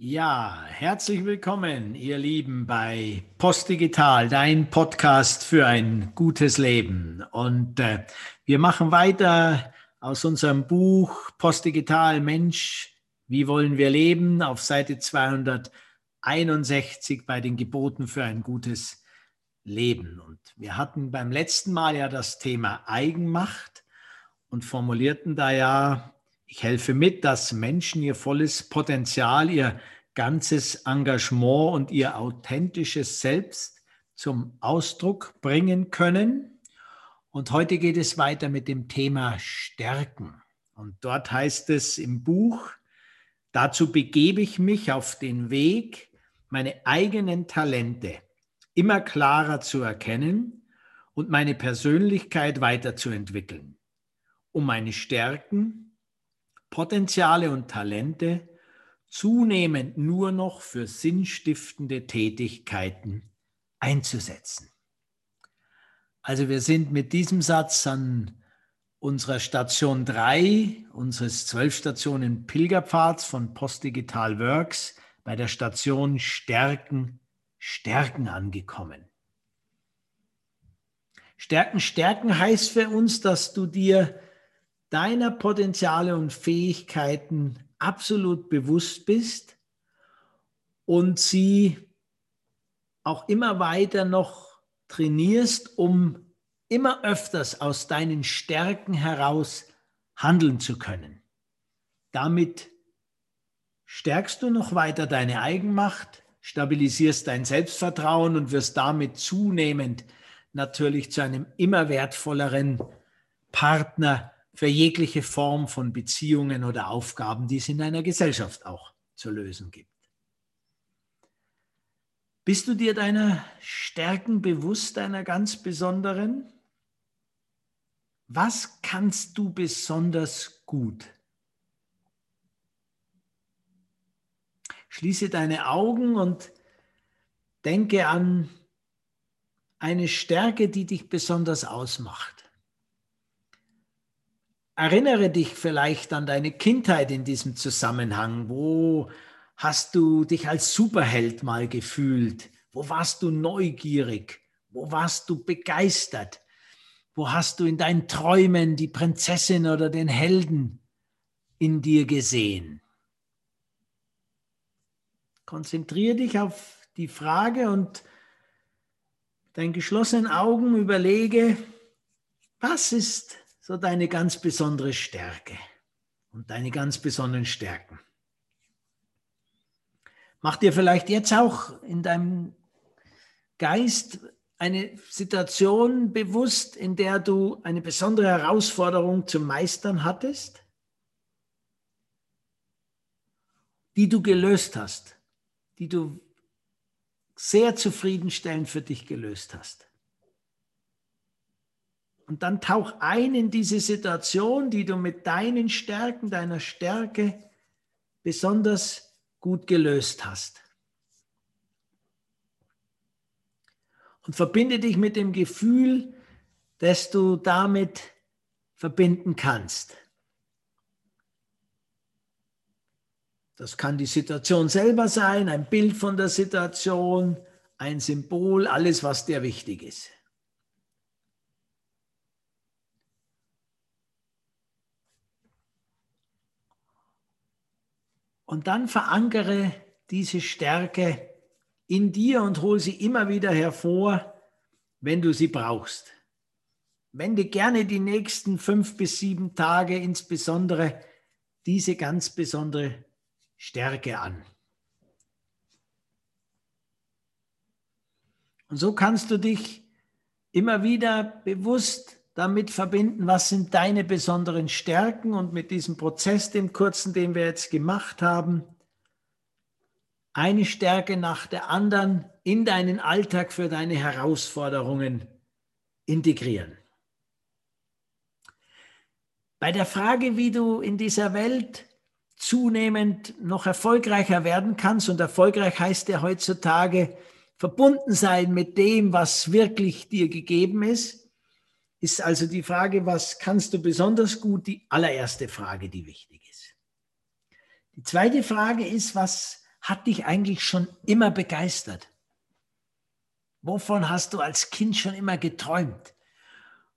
Ja, herzlich willkommen, ihr Lieben, bei Postdigital, dein Podcast für ein gutes Leben. Und äh, wir machen weiter aus unserem Buch Postdigital Mensch, wie wollen wir leben, auf Seite 261 bei den Geboten für ein gutes Leben. Und wir hatten beim letzten Mal ja das Thema Eigenmacht und formulierten da ja ich helfe mit, dass Menschen ihr volles Potenzial, ihr ganzes Engagement und ihr authentisches Selbst zum Ausdruck bringen können. Und heute geht es weiter mit dem Thema Stärken. Und dort heißt es im Buch, dazu begebe ich mich auf den Weg, meine eigenen Talente immer klarer zu erkennen und meine Persönlichkeit weiterzuentwickeln, um meine Stärken Potenziale und Talente zunehmend nur noch für sinnstiftende Tätigkeiten einzusetzen. Also wir sind mit diesem Satz an unserer Station 3 unseres zwölf Stationen Pilgerpfads von Postdigital Works bei der Station Stärken, Stärken angekommen. Stärken, Stärken heißt für uns, dass du dir deiner Potenziale und Fähigkeiten absolut bewusst bist und sie auch immer weiter noch trainierst, um immer öfters aus deinen Stärken heraus handeln zu können. Damit stärkst du noch weiter deine Eigenmacht, stabilisierst dein Selbstvertrauen und wirst damit zunehmend natürlich zu einem immer wertvolleren Partner für jegliche Form von Beziehungen oder Aufgaben, die es in einer Gesellschaft auch zu lösen gibt. Bist du dir deiner Stärken bewusst, deiner ganz besonderen? Was kannst du besonders gut? Schließe deine Augen und denke an eine Stärke, die dich besonders ausmacht. Erinnere dich vielleicht an deine Kindheit in diesem Zusammenhang. Wo hast du dich als Superheld mal gefühlt? Wo warst du neugierig? Wo warst du begeistert? Wo hast du in deinen Träumen die Prinzessin oder den Helden in dir gesehen? Konzentriere dich auf die Frage und deinen geschlossenen Augen überlege, was ist so deine ganz besondere Stärke und deine ganz besonderen Stärken. Mach dir vielleicht jetzt auch in deinem Geist eine Situation bewusst, in der du eine besondere Herausforderung zu meistern hattest, die du gelöst hast, die du sehr zufriedenstellend für dich gelöst hast. Und dann tauch ein in diese Situation, die du mit deinen Stärken, deiner Stärke besonders gut gelöst hast. Und verbinde dich mit dem Gefühl, das du damit verbinden kannst. Das kann die Situation selber sein, ein Bild von der Situation, ein Symbol, alles, was dir wichtig ist. Und dann verankere diese Stärke in dir und hol sie immer wieder hervor, wenn du sie brauchst. Wende gerne die nächsten fünf bis sieben Tage insbesondere diese ganz besondere Stärke an. Und so kannst du dich immer wieder bewusst damit verbinden, was sind deine besonderen Stärken und mit diesem Prozess, dem kurzen, den wir jetzt gemacht haben, eine Stärke nach der anderen in deinen Alltag für deine Herausforderungen integrieren. Bei der Frage, wie du in dieser Welt zunehmend noch erfolgreicher werden kannst, und erfolgreich heißt ja heutzutage verbunden sein mit dem, was wirklich dir gegeben ist, ist also die Frage, was kannst du besonders gut, die allererste Frage, die wichtig ist. Die zweite Frage ist, was hat dich eigentlich schon immer begeistert? Wovon hast du als Kind schon immer geträumt?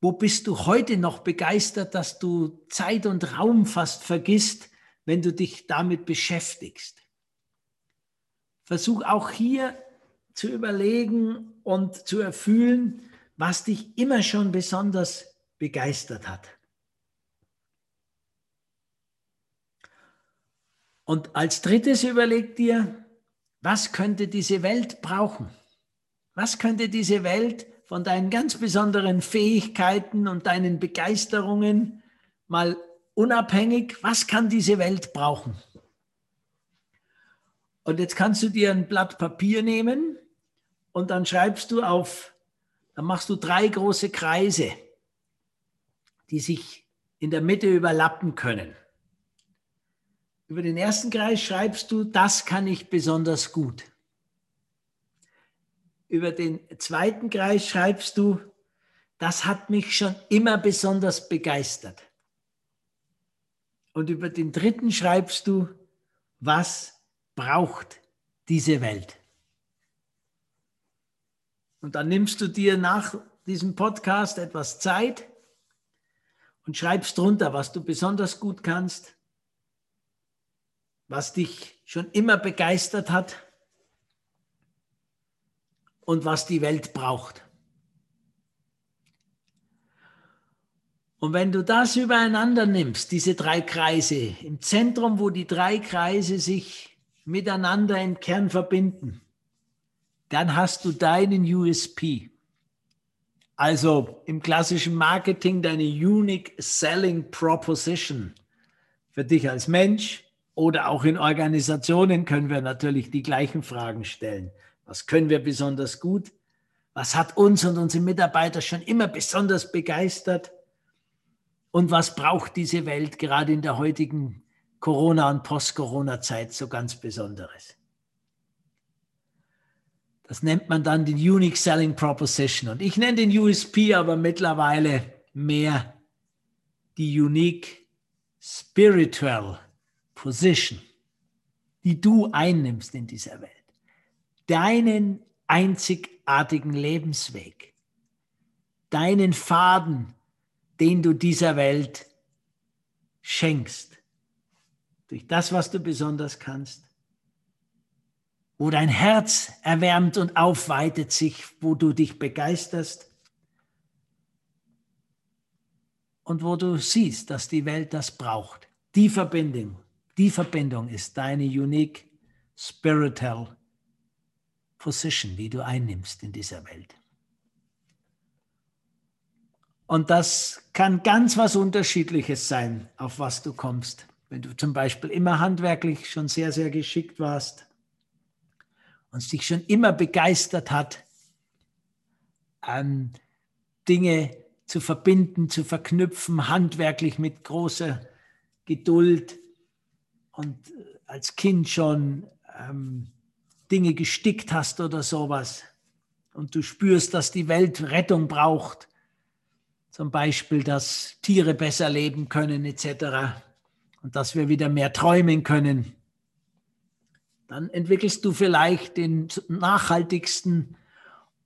Wo bist du heute noch begeistert, dass du Zeit und Raum fast vergisst, wenn du dich damit beschäftigst? Versuch auch hier zu überlegen und zu erfüllen, was dich immer schon besonders begeistert hat. Und als drittes überleg dir, was könnte diese Welt brauchen? Was könnte diese Welt von deinen ganz besonderen Fähigkeiten und deinen Begeisterungen mal unabhängig, was kann diese Welt brauchen? Und jetzt kannst du dir ein Blatt Papier nehmen und dann schreibst du auf, dann machst du drei große Kreise, die sich in der Mitte überlappen können. Über den ersten Kreis schreibst du, das kann ich besonders gut. Über den zweiten Kreis schreibst du, das hat mich schon immer besonders begeistert. Und über den dritten schreibst du, was braucht diese Welt. Und dann nimmst du dir nach diesem Podcast etwas Zeit und schreibst drunter, was du besonders gut kannst, was dich schon immer begeistert hat und was die Welt braucht. Und wenn du das übereinander nimmst, diese drei Kreise, im Zentrum, wo die drei Kreise sich miteinander im Kern verbinden, dann hast du deinen USP. Also im klassischen Marketing deine Unique Selling Proposition. Für dich als Mensch oder auch in Organisationen können wir natürlich die gleichen Fragen stellen. Was können wir besonders gut? Was hat uns und unsere Mitarbeiter schon immer besonders begeistert? Und was braucht diese Welt gerade in der heutigen Corona- und Post-Corona-Zeit so ganz Besonderes. Das nennt man dann den Unique Selling Proposition. Und ich nenne den USP aber mittlerweile mehr die Unique Spiritual Position, die du einnimmst in dieser Welt. Deinen einzigartigen Lebensweg, deinen Faden, den du dieser Welt schenkst durch das, was du besonders kannst, wo dein Herz erwärmt und aufweitet sich, wo du dich begeisterst und wo du siehst, dass die Welt das braucht. Die Verbindung, die Verbindung ist deine unique spiritual position, die du einnimmst in dieser Welt. Und das kann ganz was Unterschiedliches sein, auf was du kommst wenn du zum Beispiel immer handwerklich schon sehr, sehr geschickt warst und dich schon immer begeistert hat, ähm, Dinge zu verbinden, zu verknüpfen, handwerklich mit großer Geduld und als Kind schon ähm, Dinge gestickt hast oder sowas und du spürst, dass die Welt Rettung braucht, zum Beispiel, dass Tiere besser leben können etc und dass wir wieder mehr träumen können, dann entwickelst du vielleicht den nachhaltigsten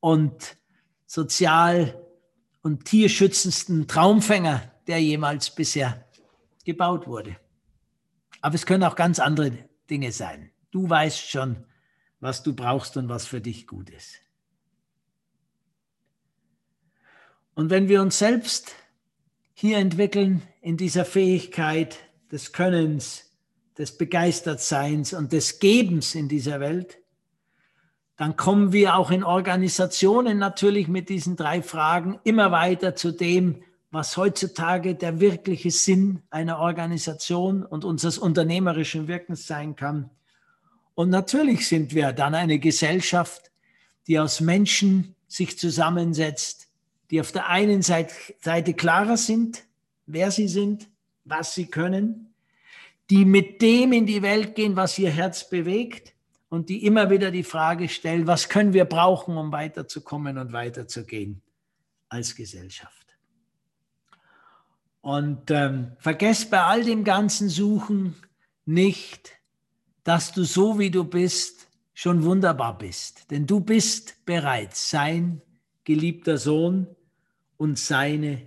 und sozial und tierschützendsten Traumfänger, der jemals bisher gebaut wurde. Aber es können auch ganz andere Dinge sein. Du weißt schon, was du brauchst und was für dich gut ist. Und wenn wir uns selbst hier entwickeln in dieser Fähigkeit, des Könnens, des Begeistertseins und des Gebens in dieser Welt, dann kommen wir auch in Organisationen natürlich mit diesen drei Fragen immer weiter zu dem, was heutzutage der wirkliche Sinn einer Organisation und unseres unternehmerischen Wirkens sein kann. Und natürlich sind wir dann eine Gesellschaft, die aus Menschen sich zusammensetzt, die auf der einen Seite klarer sind, wer sie sind, was sie können, die mit dem in die Welt gehen, was ihr Herz bewegt und die immer wieder die Frage stellen, was können wir brauchen, um weiterzukommen und weiterzugehen als Gesellschaft. Und ähm, vergesst bei all dem ganzen Suchen nicht dass du so wie du bist schon wunderbar bist. Denn du bist bereits sein geliebter Sohn und seine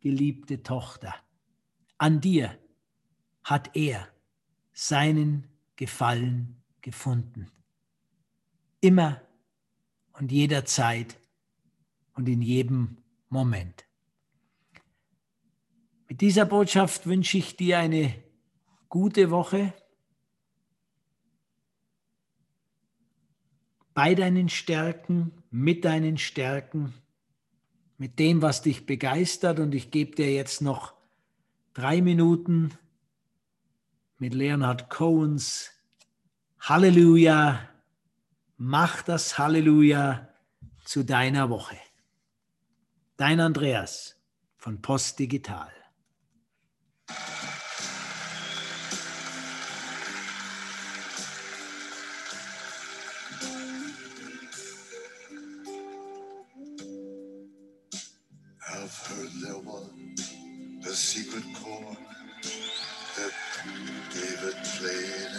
geliebte Tochter. An dir hat er seinen Gefallen gefunden. Immer und jederzeit und in jedem Moment. Mit dieser Botschaft wünsche ich dir eine gute Woche. Bei deinen Stärken, mit deinen Stärken, mit dem, was dich begeistert. Und ich gebe dir jetzt noch drei Minuten mit Leonhard Cohens Halleluja. Mach das Halleluja zu deiner Woche. Dein Andreas von Post Digital. seen the light. No, it's a cold and could play it